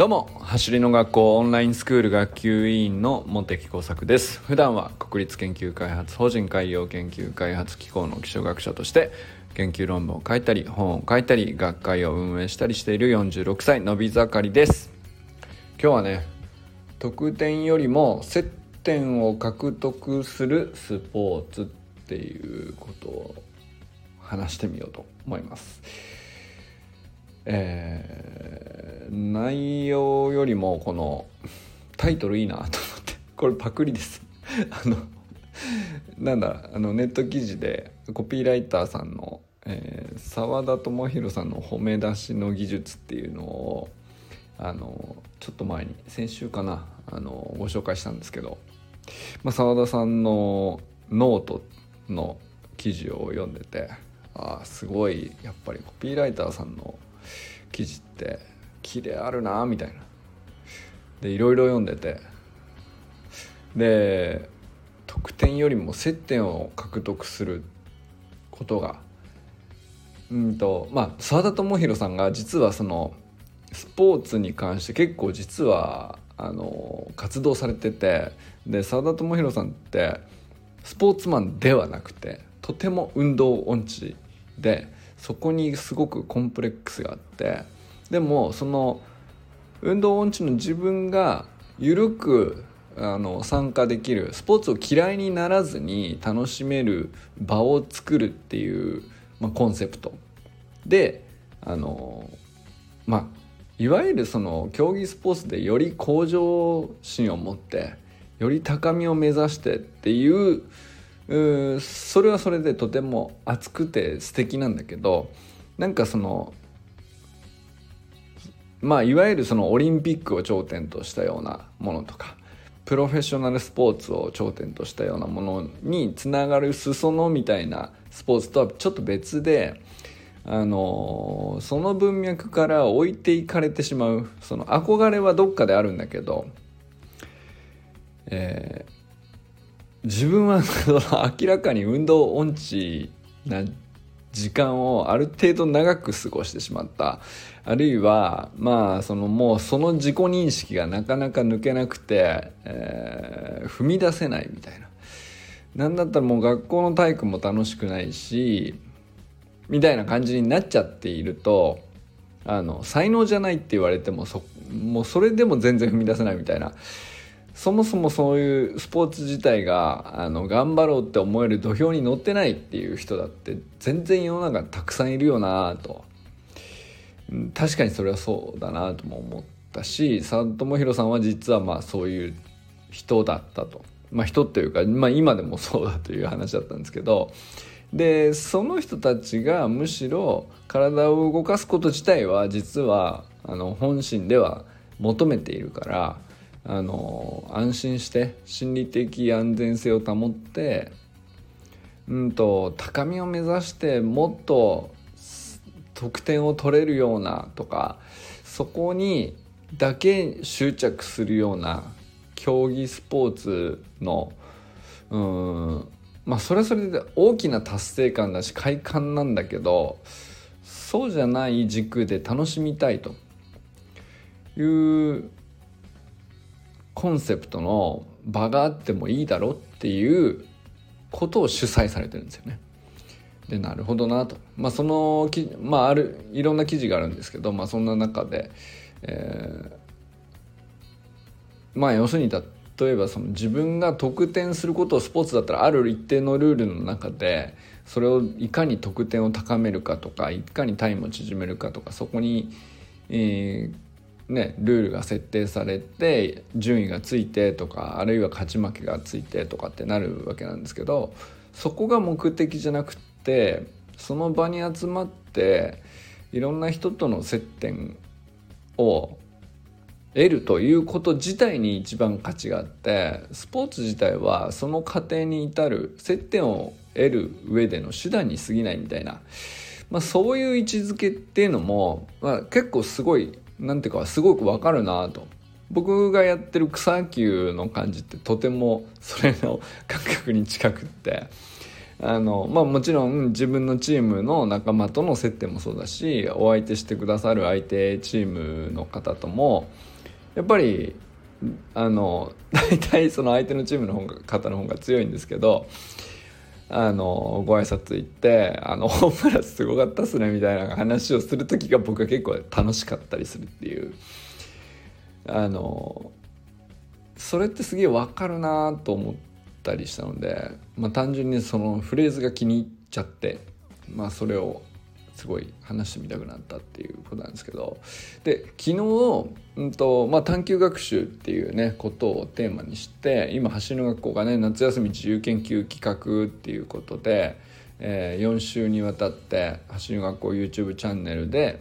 どうも走りの学校オンラインスクール学級委員の茂木耕作です。普段は国立研究開発法人海洋研究開発機構の気象学者として研究論文を書いたり本を書いたり学会を運営したりしている46歳のび盛りです。今日はね得点よりも接点を獲得するスポーツっていうことを話してみようと思います。えー、内容よりもこのタイトルいいなと思って。これパクリです。あのなんだあのネット記事でコピーライターさんの澤、えー、田智弘さんの褒め出しの技術っていうのをあのちょっと前に先週かなあのご紹介したんですけど澤、まあ、田さんのノートの記事を読んでてあすごいやっぱりコピーライターさんの記事って綺麗あるなみたいな。でいろいろ読んでて。で得点よりも接点を獲得することがうんとまあ澤田智弘さんが実はそのスポーツに関して結構実はあの活動されててで澤田智弘さんってスポーツマンではなくてとても運動音痴でそこにすごくコンプレックスがあってでもその運動音痴の自分が緩くあの参加できるスポーツを嫌いにならずに楽しめる場を作るっていう、まあ、コンセプト。であのまあいわゆるその競技スポーツでより向上心を持ってより高みを目指してっていううそれはそれでとても熱くて素敵なんだけどなんかそのまあいわゆるそのオリンピックを頂点としたようなものとかプロフェッショナルスポーツを頂点としたようなものにつながる裾野みたいなスポーツとはちょっと別であのその文脈から置いていかれてしまうその憧れはどっかであるんだけど、えー、自分は明らかに運動音痴な時間をある程度長く過ごしてしまった。あるいはまあそのもうその自己認識がなかなか抜けなくて、えー、踏み出せないみたいな。なんだったらもう学校の体育も楽しくないしみたいな感じになっちゃっているとあの才能じゃないって言われてもそもうそれでも全然踏み出せないみたいな。そもそもそういうスポーツ自体があの頑張ろうって思える土俵に乗ってないっていう人だって全然世の中たくさんいるよなと確かにそれはそうだなとも思ったし佐藤智弘さんは実はまあそういう人だったと。まあ、人っていうか、まあ、今でもそうだという話だったんですけどでその人たちがむしろ体を動かすこと自体は実はあの本心では求めているからあの安心して心理的安全性を保ってうんと高みを目指してもっと得点を取れるようなとかそこにだけ執着するような競技スポーツのうんまあそれはそれで大きな達成感だし快感なんだけどそうじゃない軸で楽しみたいというコンセプトの場があってもいいだろっていうことを主催されてるんですよね。でなるほどなと、まあ、そのき、まあ、あるいろんな記事があるんですけど、まあ、そんな中で、えー、まあ要するに例えばその自分が得点することをスポーツだったらある一定のルールの中でそれをいかに得点を高めるかとかいかにタイムを縮めるかとかそこに、えー、ね、ルールが設定されて順位がついてとかあるいは勝ち負けがついてとかってなるわけなんですけどそこが目的じゃなくってその場に集まっていろんな人との接点を得るということ自体に一番価値があってスポーツ自体はその過程に至る接点を得る上での手段に過ぎないみたいな、まあ、そういう位置づけっていうのも、まあ、結構すごいなんていうかすごくわかるなと。僕がやってる草野球の感じってとてもそれの感覚に近くって。あのまあもちろん自分のチームの仲間との接点もそうだしお相手してくださる相手チームの方ともやっぱりあの大体その相手のチームの方が方の方が強いんですけどあのご挨拶行って「あのホームランすごかったっすね」みたいな話をする時が僕は結構楽しかったりするっていう。あのそれってすげえ分かるなと思ったりしたので、まあ、単純にそのフレーズが気に入っちゃって、まあ、それをすごい話してみたくなったっていうことなんですけど。で昨日、うんとまあ、探究学習っていうねことをテーマにして今走る学校がね夏休み自由研究企画っていうことで、えー、4週にわたって走る学校 YouTube チャンネルで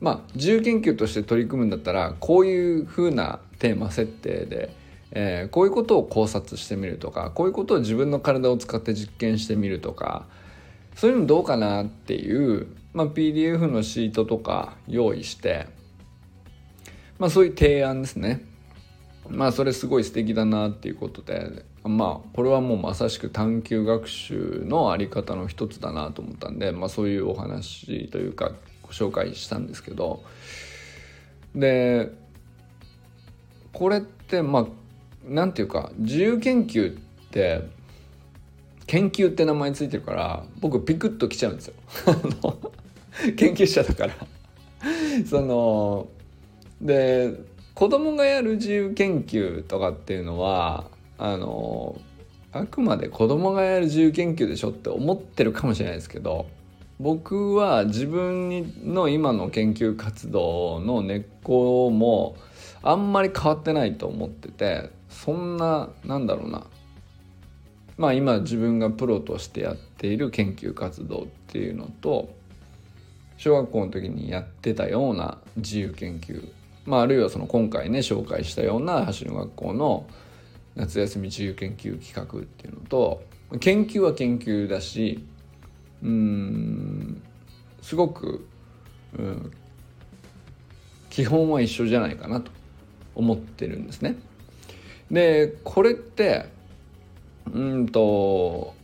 まあ自由研究として取り組むんだったらこういう風なテーマ設定で、えー、こういうことを考察してみるとかこういうことを自分の体を使って実験してみるとかそういうのどうかなっていう、まあ、PDF のシートとか用意して、まあ、そういう提案ですね。まあそれすごい素敵だなっていうことでまあこれはもうまさしく探究学習のあり方の一つだなと思ったんで、まあ、そういうお話というかご紹介したんですけどでこれってまあなんていうか自由研究って研究って名前ついてるから僕ピクッときちゃうんですよ。研究者だから。そので子供がやる自由研究とかっていうのはあのあくまで子供がやる自由研究でしょって思ってるかもしれないですけど僕は自分の今の研究活動の根っこもあんまり変わってないと思っててそんななんだろうな。まあ今自分がプロとしてやっている研究活動っていうのと小学校の時にやってたような自由研究、まあ、あるいはその今回ね紹介したような走る学校の夏休み自由研究企画っていうのと研究は研究だしうんすごく、うん、基本は一緒じゃないかなと思ってるんですね。でこれってうんと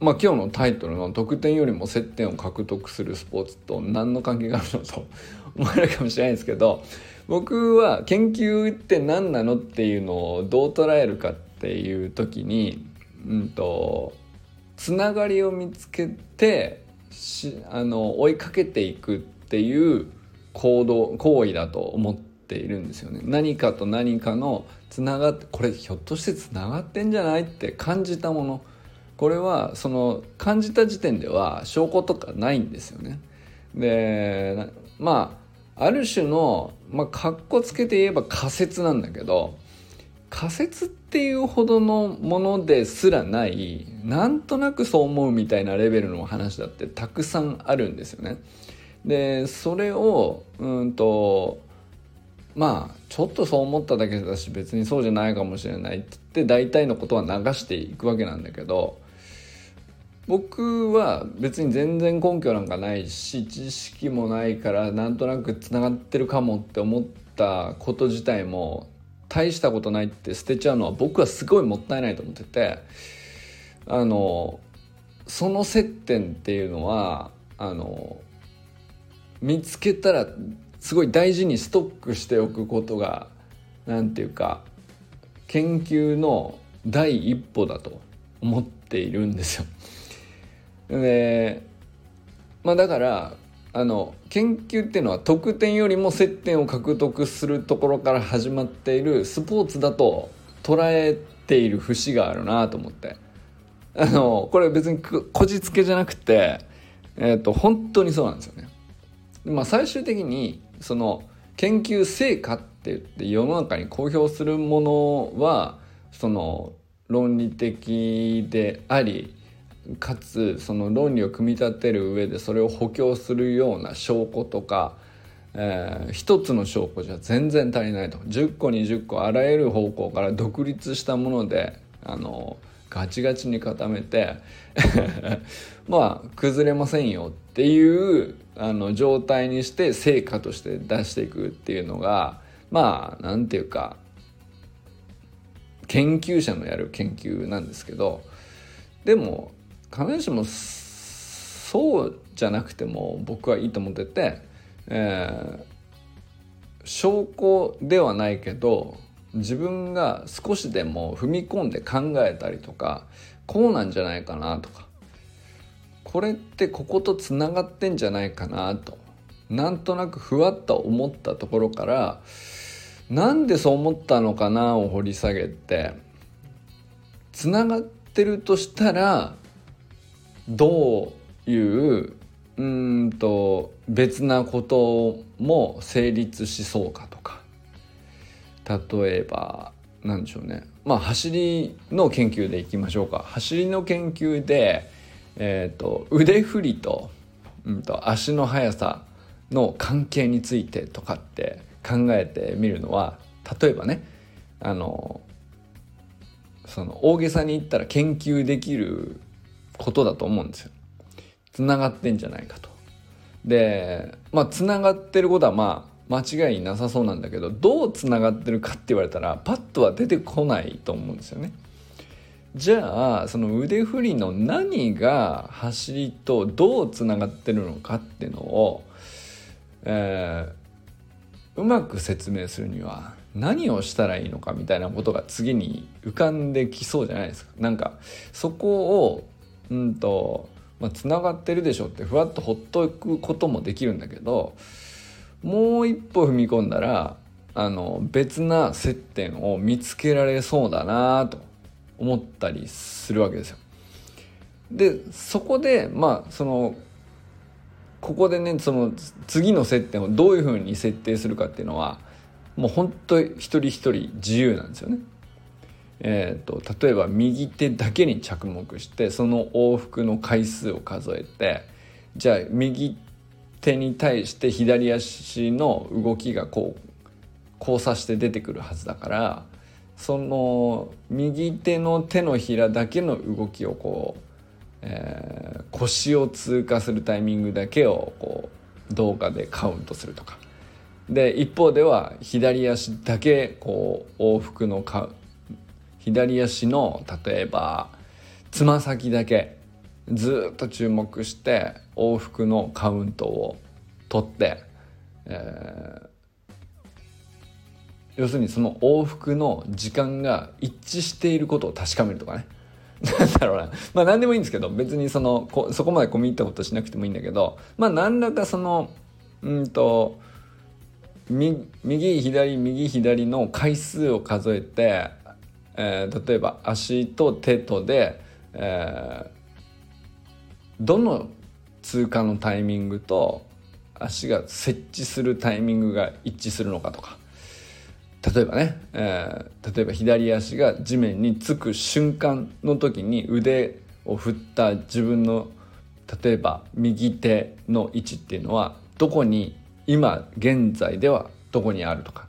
まあ今日のタイトルの「得点よりも接点を獲得するスポーツ」と何の関係があるのと 思われるかもしれないですけど僕は研究って何なのっていうのをどう捉えるかっていう時にうんとつながりを見つけてしあの追いかけていくっていう行動行為だと思ってているんですよね。何かと何かのつながってこれひょっとしてつながってんじゃないって感じたものこれはその感じた時点では証拠とかないんですよね。でまあある種のまあかっこつけて言えば仮説なんだけど仮説っていうほどのものですらないなんとなくそう思うみたいなレベルの話だってたくさんあるんですよね。でそれをうんとまあちょっとそう思っただけだし別にそうじゃないかもしれないって言って大体のことは流していくわけなんだけど僕は別に全然根拠なんかないし知識もないからなんとなくつながってるかもって思ったこと自体も大したことないって捨てちゃうのは僕はすごいもったいないと思っててあのその接点っていうのはあの見つけたらすごい大事にストックしておくことが何て言うか研究の第一歩だと思っているんですよ。でまあだからあの研究っていうのは得点よりも接点を獲得するところから始まっているスポーツだと捉えている節があるなと思ってあのこれ別にこじつけじゃなくて、えー、と本当にそうなんですよね。まあ、最終的にその研究成果って言って世の中に公表するものはその論理的でありかつその論理を組み立てる上でそれを補強するような証拠とか、えー、一つの証拠じゃ全然足りないと。10個20個あらゆる方向から独立したものであのガチガチに固めて まあ崩れませんよってていうあの状態にして成果として出していくっていうのがまあなんていうか研究者のやる研究なんですけどでも必ずしもそうじゃなくても僕はいいと思ってて、えー、証拠ではないけど自分が少しでも踏み込んで考えたりとかこうなんじゃないかなとかこれってこことつながってんじゃないかなと。なんとなくふわっと思ったところからなんでそう思ったのかなを掘り下げてつながってるとしたらどういううんと別なことも成立しそうかとか。例えば何でしょうね。まあ走りの研究でいきましょうか。走りの研究で、えーと、腕振りと,、うんと足の速さの関係についてとかって考えてみるのは例えばねあのその大げさに言ったら研究できることだと思うんですよ。つながってんじゃないかと。でまあつながってることはまあ間違いなさそうなんだけどどうつながってるかって言われたらパッとは出てこないと思うんですよね。じゃあその腕振りの何が走りとどうつながってるのかっていうのを、えー、うまく説明するには何をしたらいいのかみたいなことが次に浮かんできそうじゃないですか。なんかそこをうんとまあ、つながってるでしょってふわっとほっとくこともできるんだけどもう一歩踏み込んだらあの別な接点を見つけられそうだなと思ったりするわけですよ。でそこでまあそのここでねその次の接点をどういうふうに設定するかっていうのはもう本当一人一人自由なんですよね。えーと、例えば右手だけに着目してその往復の回数を数えてじゃあ右手に対して左足の動きがこう交差して出てくるはずだからその右手の手のひらだけの動きをこう、えー、腰を通過するタイミングだけをこう動画でカウントするとか。で一方では左足だけこう往復のカ左足の例えばつま先だけずっと注目して往復のカウントを取って、えー、要するにその往復の時間が一致していることを確かめるとかね。なんだろうな。まあ何でもいいんですけど、別にその、こそこまで込み入ったことしなくてもいいんだけど、まあ何らかその、うんと、右、左、右、左の回数を数えて、えー、例えば足と手とで、えー、どの通過のタイミングと足が設置するタイミングが一致するのかとか例えばね、えー、例えば左足が地面につく瞬間の時に腕を振った自分の例えば右手の位置っていうのはどこに今現在ではどこにあるとか、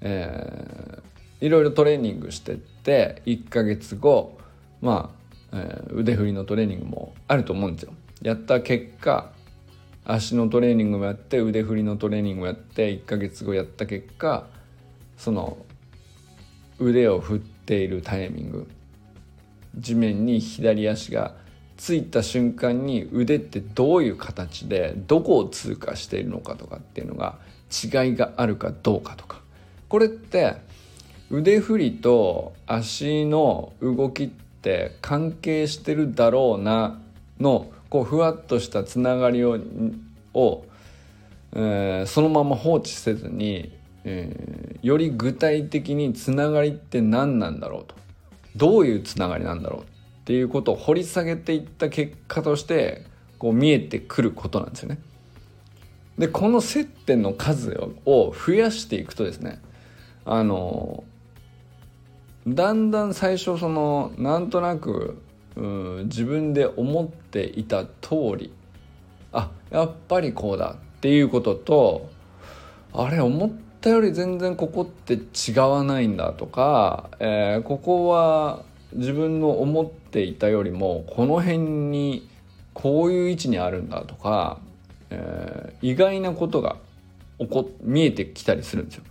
えいろいろトレーニングしてって1ヶ月後まあ、えー、腕振りのトレーニングもあると思うんですよ。やった結果足のトレーニングもやって腕振りのトレーニングもやって1ヶ月後やった結果その腕を振っているタイミング。地面に左足がついた瞬間に腕ってどういう形でどこを通過しているのかとかっていうのが違いがあるかどうかとか。これって腕振りと足の動きって関係してるだろうなのこうふわっとしたつながりをを、えー、そのまま放置せずに、えー、より具体的につながりって何なんだろうとどういうつながりなんだろうっていうことを掘り下げていった結果としてこう見えてくることなんですよね。でこの接点の数を増やしていくとですねあのだんだん最初そのなんとなく自分で思っていた通りあやっぱりこうだっていうこととあれ思ったより全然ここって違わないんだとか、えー、ここは自分の思っていたよりもこの辺にこういう位置にあるんだとか、えー、意外なことが起こ見えてきたりするんですよ。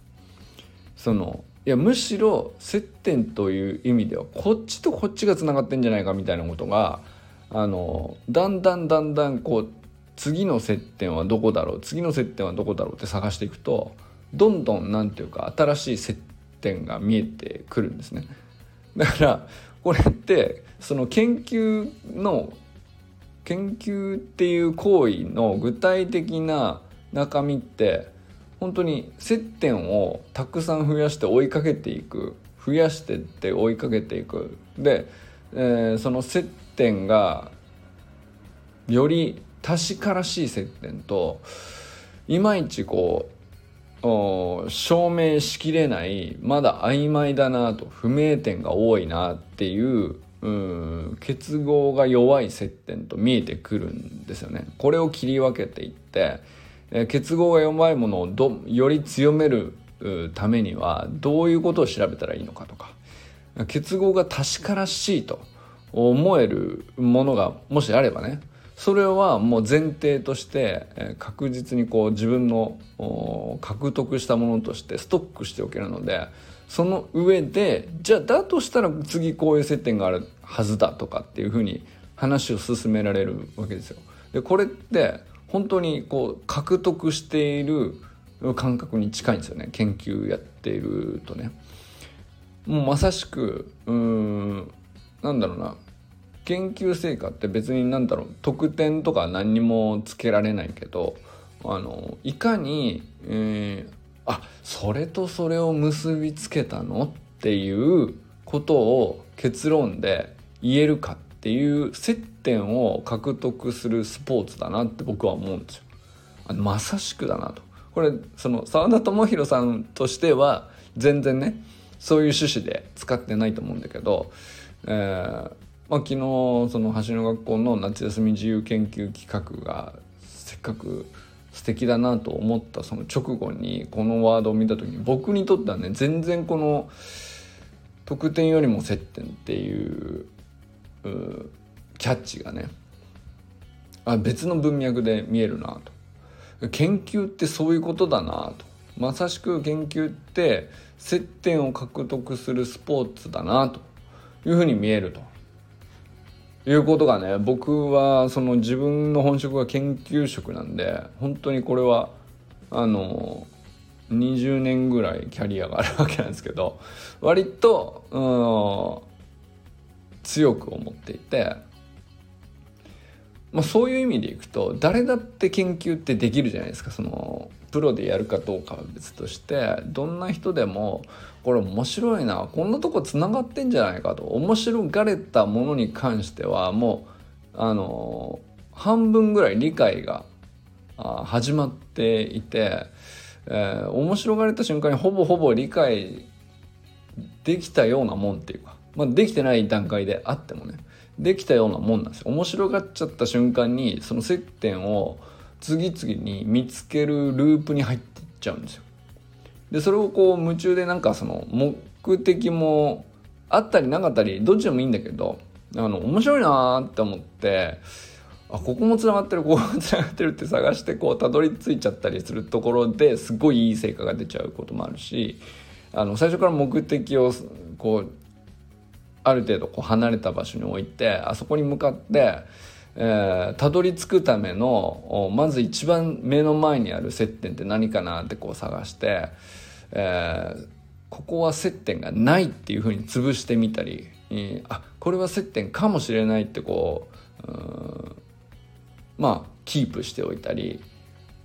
そのいやむしろ接点という意味ではこっちとこっちがつながってんじゃないかみたいなことがあのだんだんだんだんこう次の接点はどこだろう次の接点はどこだろうって探していくとどんどん何て言うか新しい接点が見えてくるんですね。だからこれってその研究の研究っていう行為の具体的な中身って本当に接点をたくさん増やして追いかけていく増やしてって追いかけていくで、えー、その接点がより確からしい接点といまいちこう証明しきれないまだ曖昧だなと不明点が多いなっていううん結合が弱い接点と見えてくるんですよね。これを切り分けていって、え、結合が弱いものをどより強めるためにはどういうことを調べたらいいのかとか結合が確からしいと思えるものがもしあればねそれはもう前提として確実にこう自分の獲得したものとしてストックしておけるのでその上でじゃあだとしたら次こういう接点があるはずだとかっていうふうに話を進められるわけですよ。でこれって本当にこう獲得している感覚に近いんですよね研究やっているとね。もうまさしくうんなんだろうな研究成果って別に何だろう得点とか何にもつけられないけどあのいかに、えー、あそれとそれを結びつけたのっていうことを結論で言えるかっていう接点を獲得するスポーツだなって僕は思うんですよ。あのまさしくだなと。これその澤田智弘さんとしては全然ねそういう趣旨で使ってないと思うんだけど、えー、まあ、昨日その橋の学校の夏休み自由研究企画がせっかく素敵だなと思ったその直後にこのワードを見た時に僕にとってはね全然この得点よりも接点っていうキャッチがねあ別の文脈で見えるなと。研究ってそういうことだなと。まさしく研究って接点を獲得するスポーツだなというふうに見えると。いうことがね僕はその自分の本職が研究職なんで本当にこれはあの20年ぐらいキャリアがあるわけなんですけど割と、うん強く思っていて、まあ、そういう意味でいくと誰だって研究ってできるじゃないですかそのプロでやるかどうかは別としてどんな人でもこれ面白いなこんなとこつながってんじゃないかと面白がれたものに関してはもうあの半分ぐらい理解が始まっていて、えー、面白がれた瞬間にほぼほぼ理解できたようなもんっていうか、まあ、できてない段階であってもねできたようなもんなんですよ。面白がっちゃった瞬間にその接点を次々に見つけるループに入っていっちゃうんですよ。でそれをこう夢中でなんかその目的もあったりなかったりどっちでもいいんだけどあの面白いなって思ってあここもつながってるここもつながってるって探してこうたどり着いちゃったりするところですごいいい成果が出ちゃうこともあるしあの最初から目的をこうある程度こう離れた場所に置いてあそこに向かってえー、たどり着くためのまず一番目の前にある接点って何かなってこう探して、えー、ここは接点がないっていうふうに潰してみたり、えー、あこれは接点かもしれないってこううまあキープしておいたり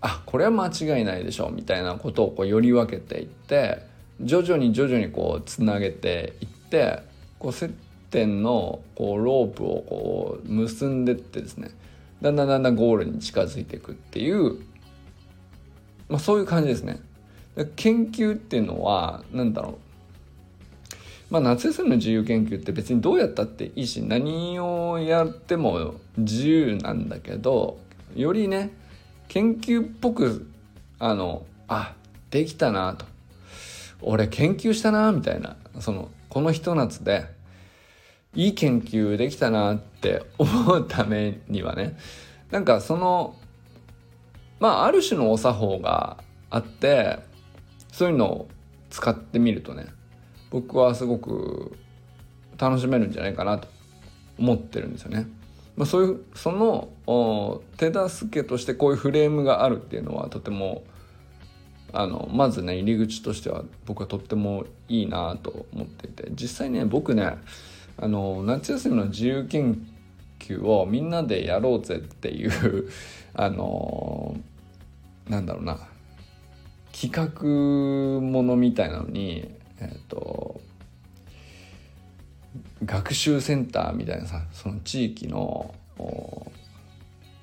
あこれは間違いないでしょみたいなことをこうより分けていって徐々に徐々にこうつなげていってこう接点のこうロープをこう結んでってですねだんだんだんだんゴールに近づいていくっていう、まあ、そういう感じですね。研究っていうのは何だろうまあ、夏休みの自由研究って別にどうやったっていいし何をやっても自由なんだけどよりね研究っぽくあのあできたなと俺研究したなみたいなそのこのひと夏でいい研究できたなって思うためにはねなんかそのまあある種のお作法があってそういうのを使ってみるとね僕はすごく楽しめるんじゃないかなと思ってるんですよね。まあ、そういうその手助けとしてこういうフレームがあるっていうのはとてもあのまずね入り口としては僕はとってもいいなと思っていて実際ね僕ねあの夏休みの自由研究をみんなでやろうぜっていうあのなんだろうな。企画ものみたいなのにえっ、ー、と学習センターみたいなさその地域の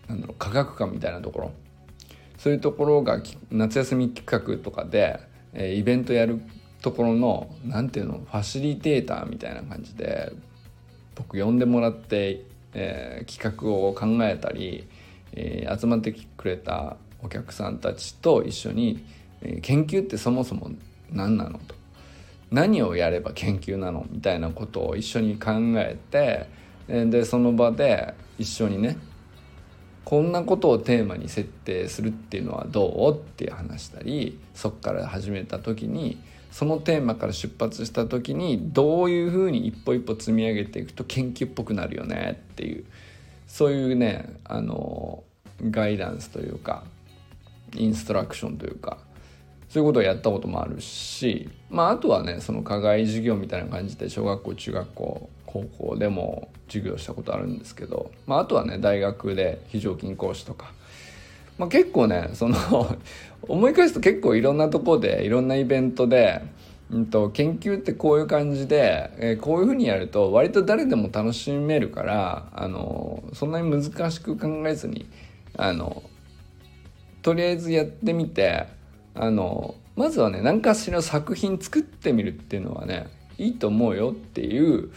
なんだろう科学館みたいなところ。そういうところが夏休み企画とかで、えー、イベントやるところの何ていうのファシリテーターみたいな感じで僕呼んでもらって、えー、企画を考えたり、えー、集まってくれたお客さんたちと一緒に、えー、研究ってそもそも何なのと。何をやれば研究なのみたいなことを一緒に考えてでその場で一緒にねこんなことをテーマに設定するっていうのはどう？っていう話したりそっから始めた時にそのテーマから出発した時にどういうふうに一歩一歩積み上げていくと研究っぽくなるよねっていうそういうねあのガイダンスというかインストラクションというかそういうことをやったこともあるし、まあ、あとはねその課外授業みたいな感じで小学校中学校高校でも授業したことあるんですけど、まあ、あとはね大学で非常勤講師とか、まあ、結構ねその思い返すと結構いろんなとこでいろんなイベントで、うんと、研究ってこういう感じで、えー、こういうふうにやると割と誰でも楽しめるからあのそんなに難しく考えずにあのとりあえずやってみてあのまずはね何かしら作品作ってみるっていうのはねいいと思うよっていう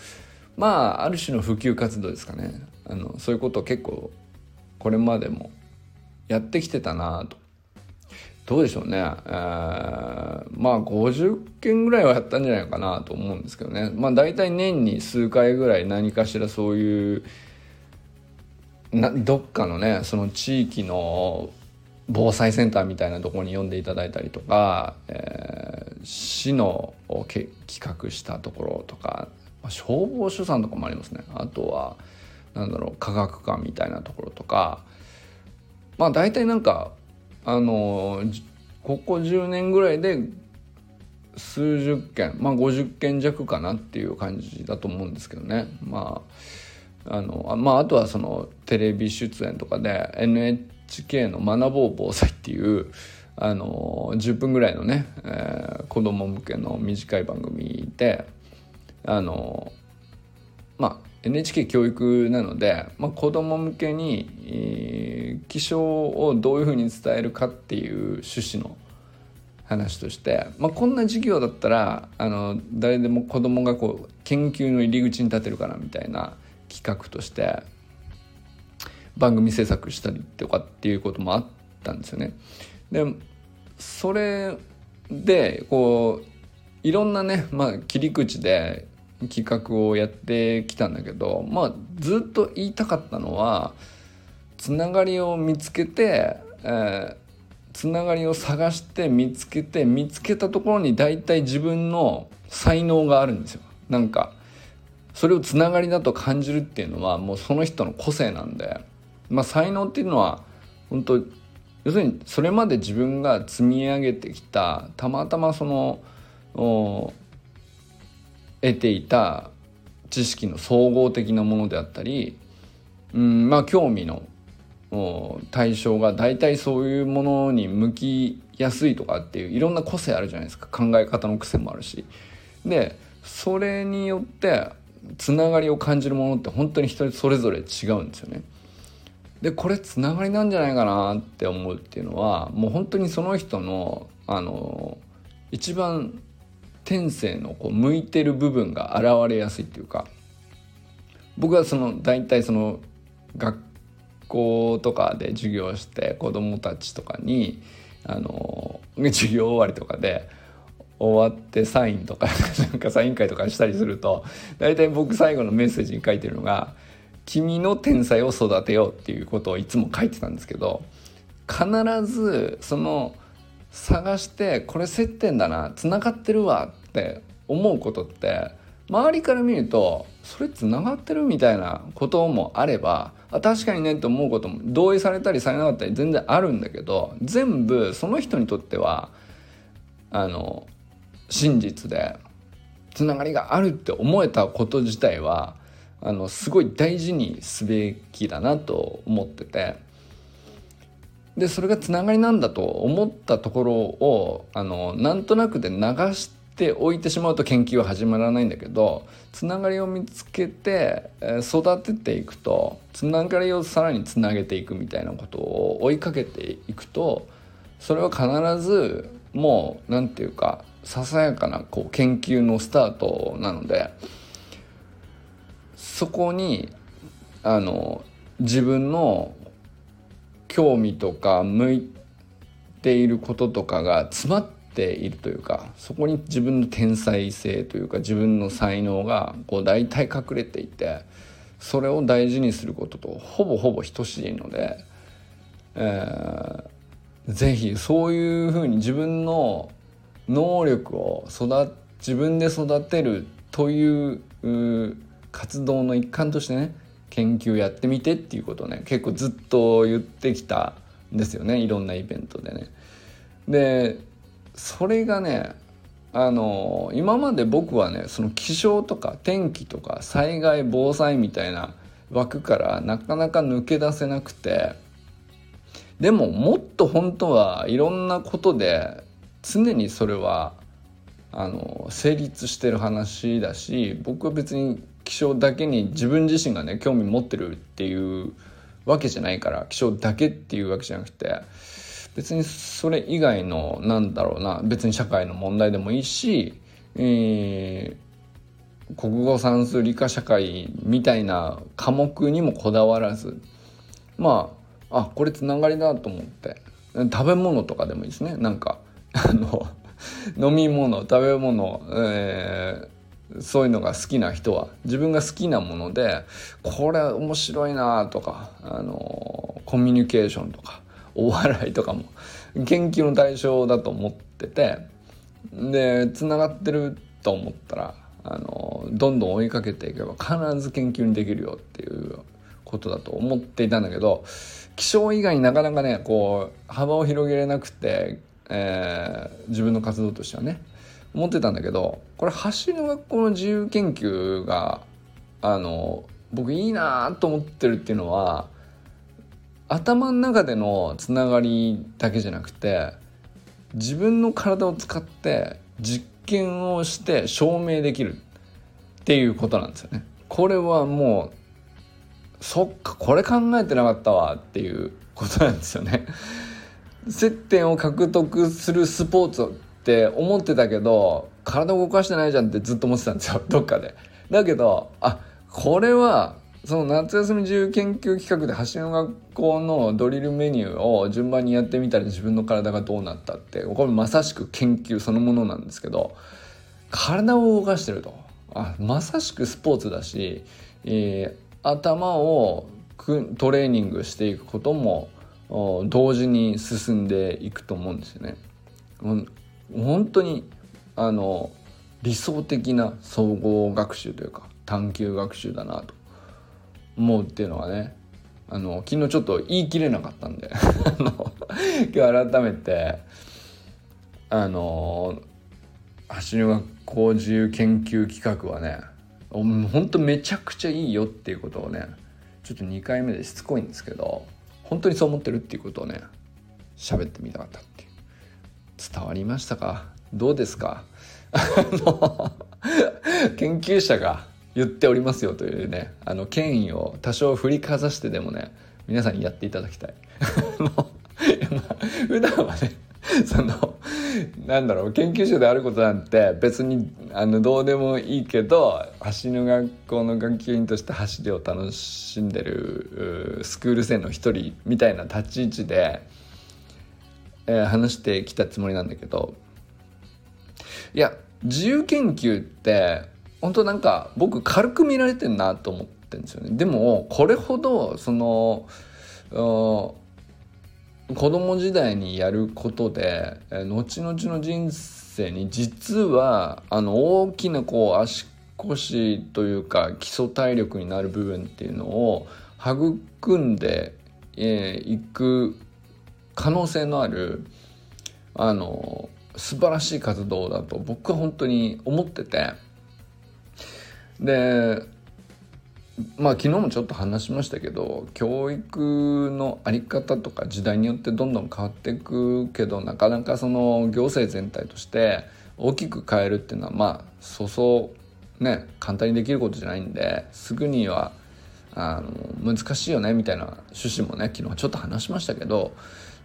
まあある種の普及活動ですかね。あのそういうことを結構これまでもやってきてたなと。どうでしょうね、えー、まあ50件ぐらいはやったんじゃないかなと思うんですけどね。まあ大体年に数回ぐらい何かしらそういうなどっかのねその地域の防災センターみたいなところに呼んでいただいたりとか、えー、市の企画したところとかまあ、消防署さんとかもありますね。あとはなんだろう科学館みたいなところとかまあ大体なんかあのここ10年ぐらいで数十件まあ50件弱かなっていう感じだと思うんですけどね。まああのまああとはそのテレビ出演とかで NHK の「学ぼう防災」っていうあの10分ぐらいのね、えー、子供向けの短い番組であのまあ NHK 教育なので、まあ、子ども向けに、えー、気象をどういうふうに伝えるかっていう趣旨の話として、まあ、こんな授業だったらあの誰でも子どもがこう研究の入り口に立てるかなみたいな企画として番組制作したりとかっていうこともあったんですよね。でそれでこういろんなね、まあ、切り口で企画をやってきたんだけど、まあ、ずっと言いたかったのはつながりを見つけて、えー、つながりを探して見つけて見つけたところに大体自分の才能があるんですよ。なんかそれをつながりだと感じるっていうのはもうその人の個性なんで、まあ、才能っていうのは本当要するにそれまで自分が積み上げてきたたまたまその得ていた知識の総合的なものであったり、うん、まあ興味の対象が大体そういうものに向きやすいとかっていういろんな個性あるじゃないですか考え方の癖もあるしでそれによってつながりを感じるものって本当に人それぞれ違うんですよね。でこれつながりなんじゃないかなって思うっていうのはもう本当にその人のあの一番天性のこう向いてる部分が現れやすいっていうか僕はその大体その学校とかで授業して子どもたちとかにあの 授業終わりとかで終わってサインとか なんかサイン会とかしたりすると大体僕最後のメッセージに書いてるのが「君の天才を育てよう」っていうことをいつも書いてたんですけど必ずその探してこれ接点だなつながってるわって思うことって周りから見るとそれつながってるみたいなこともあればあ確かにねって思うことも同意されたりされなかったり全然あるんだけど全部その人にとってはあの真実でつながりがあるって思えたこと自体はあのすごい大事にすべきだなと思ってて。でそれがつながりなんだと思ったところをあのなんとなくで流しておいてしまうと研究は始まらないんだけどつながりを見つけて、育てていくとつながりをさらにつなげていくみたいなことを追いかけていくとそれは必ずもう何て言うかささやかなこう研究のスタートなのでそこにあの自分の興味とか向いていることとかが詰まっているというかそこに自分の天才性というか自分の才能がこう大体隠れていてそれを大事にすることとほぼほぼ等しいので、えー、ぜひそういうふうに自分の能力を育自分で育てるという活動の一環としてね研究やってみてっていうことをね結構ずっと言ってきたんですよねいろんなイベントでね。でそれがねあの今まで僕はねその気象とか天気とか災害防災みたいな枠からなかなか抜け出せなくてでももっと本当はいろんなことで常にそれはあの成立してる話だし僕は別に気象だけに自分自身がね興味持ってるっていうわけじゃないから気象だけっていうわけじゃなくて別にそれ以外のなんだろうな別に社会の問題でもいいし、えー、国語算数理科社会みたいな科目にもこだわらずまああこれつながりだと思って食べ物とかでもいいですね。なんかあの飲み物食べ物、えー、そういうのが好きな人は自分が好きなものでこれ面白いなとかあのコミュニケーションとかお笑いとかも研究の対象だと思っててでつながってると思ったらあのどんどん追いかけていけば必ず研究にできるよっていうことだと思っていたんだけど気象以外になかなかねこう幅を広げれなくてえー、自分の活動としてはね思ってたんだけどこれ走の学校の自由研究があの僕いいなと思ってるっていうのは頭の中でのつながりだけじゃなくて自分の体を使って実験をして証明できるっていうことなんですよね。これはもうそっかこれ考えてなかったわっていうことなんですよね。接点を獲得するスポーツって思ってたけど体動かしてないじゃんってずっと思ってたんですよ どっかで。だけどあこれはその夏休み自由研究企画で橋の学校のドリルメニューを順番にやってみたら自分の体がどうなったってこれまさしく研究そのものなんですけど体を動かしてるとあまさしくスポーツだし、えー、頭をトレーニングしていくことも同時に進んでいくと思うんですよね。本当にあの理想的な総合学習というか探究学習だなと。思うっていうのはねあの昨日ちょっと言い切れなかったんで。今日改めてあの橋の学校自由研究企画はね本当めちゃくちゃいいよっていうことをねちょっと2回目でしつこいんですけど本当にそう思ってるっていうことをね喋ってみたかった。伝わりましたか？どうですか？研究者が言っておりますよというねあの権威を多少振りかざしてでもね皆さんにやっていただきたい。普段はねそのなんだろう研究者であることなんて別にあのどうでもいいけど走の学校の学級委員として走りを楽しんでるスクール生の一人みたいな立ち位置で、えー、話してきたつもりなんだけどいや自由研究って本当なんか僕軽く見られてんなと思ってんですよね。でもこれほどその子供時代にやることで後々の人生に実はあの大きなこう足腰というか基礎体力になる部分っていうのを育んでい、えー、く可能性のあるあの素晴らしい活動だと僕は本当に思ってて。でまあ昨日もちょっと話しましたけど教育の在り方とか時代によってどんどん変わっていくけどなかなかその行政全体として大きく変えるっていうのはまあそうそうね簡単にできることじゃないんですぐにはあの難しいよねみたいな趣旨もね昨日ちょっと話しましたけど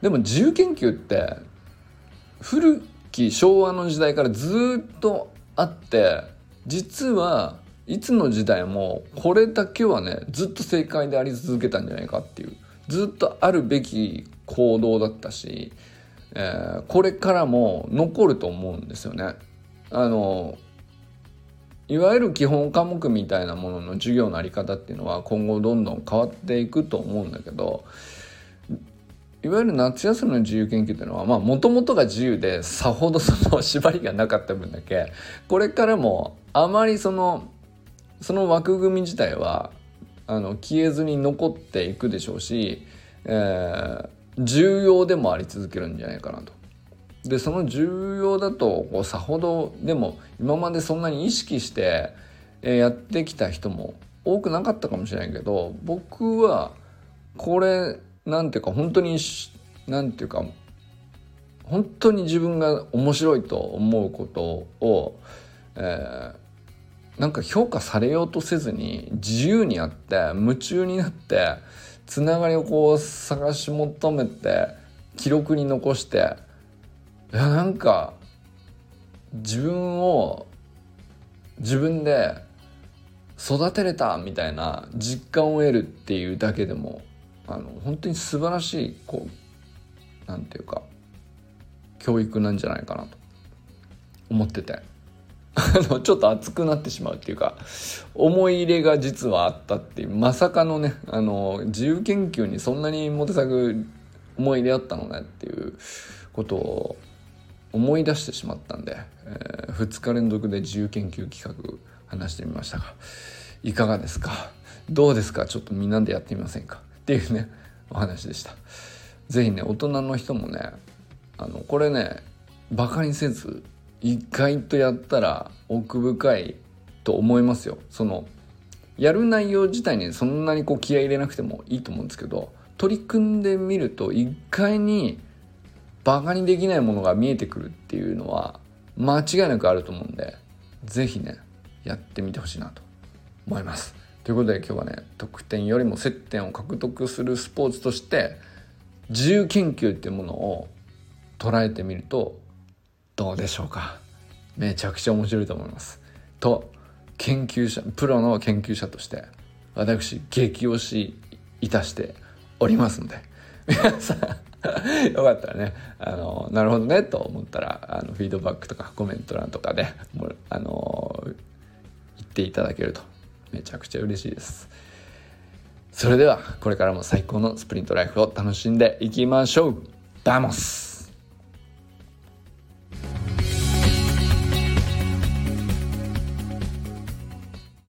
でも自由研究って古き昭和の時代からずっとあって実はいつの時代もこれだけはねずっと正解であり続けたんじゃないかっていうずっとあるべき行動だったし、えー、これからも残ると思うんですよね。あのいわゆる基本科目みたいなものの授業のあり方っていうのは今後どんどん変わっていくと思うんだけどいわゆる夏休みの自由研究っていうのはもともとが自由でさほどその 縛りがなかった分だけこれからもあまりそのその枠組み自体はあの消えずに残っていくでしょうし、えー、重要でもあり続けるんじゃないかなと。でその重要だとこうさほどでも今までそんなに意識して、え、やってきた人も多くなかったかもしれないけど僕はこれなんていうか本当になんていうか本当に自分が面白いと思うことを、えー、なんか評価されようとせずに自由にやって夢中になってつながりをこう探し求めて記録に残していやなんか自分を自分で育てれたみたいな実感を得るっていうだけでもあの本当に素晴らしいこうなんていうか教育なんじゃないかなと思ってて。ちょっと熱くなってしまうっていうか思い入れが実はあったっていうまさかのねあの自由研究にそんなにモテ作思い入れあったのねっていうことを思い出してしまったんで、えー、2日連続で自由研究企画話してみましたがいかがですか？どうですか？ちょっとみんなでやってみませんか？っていうねお話でした。是非ね大人の人もねあのこれねバカにせず意外とやったら奥深いと思いますよそのやる内容自体にそんなにこう気合い入れなくてもいいと思うんですけど取り組んでみると意外にバカにできないものが見えてくるっていうのは間違いなくあると思うんで是非ねやってみてほしいなと思います。ということで今日はね得点よりも接点を獲得するスポーツとして自由研究っていうものを捉えてみるとどうでしょうか。めちゃくちゃ面白いと思います。と研究者プロの研究者として私激推しいたしておりますので皆さん よかったらねあのなるほどねと思ったらあのフィードバックとかコメント欄とかでもあの言っていただけるとめちゃくちゃ嬉しいです。それではこれからも最高のスプリントライフを楽しんでいきましょう。 Vamos!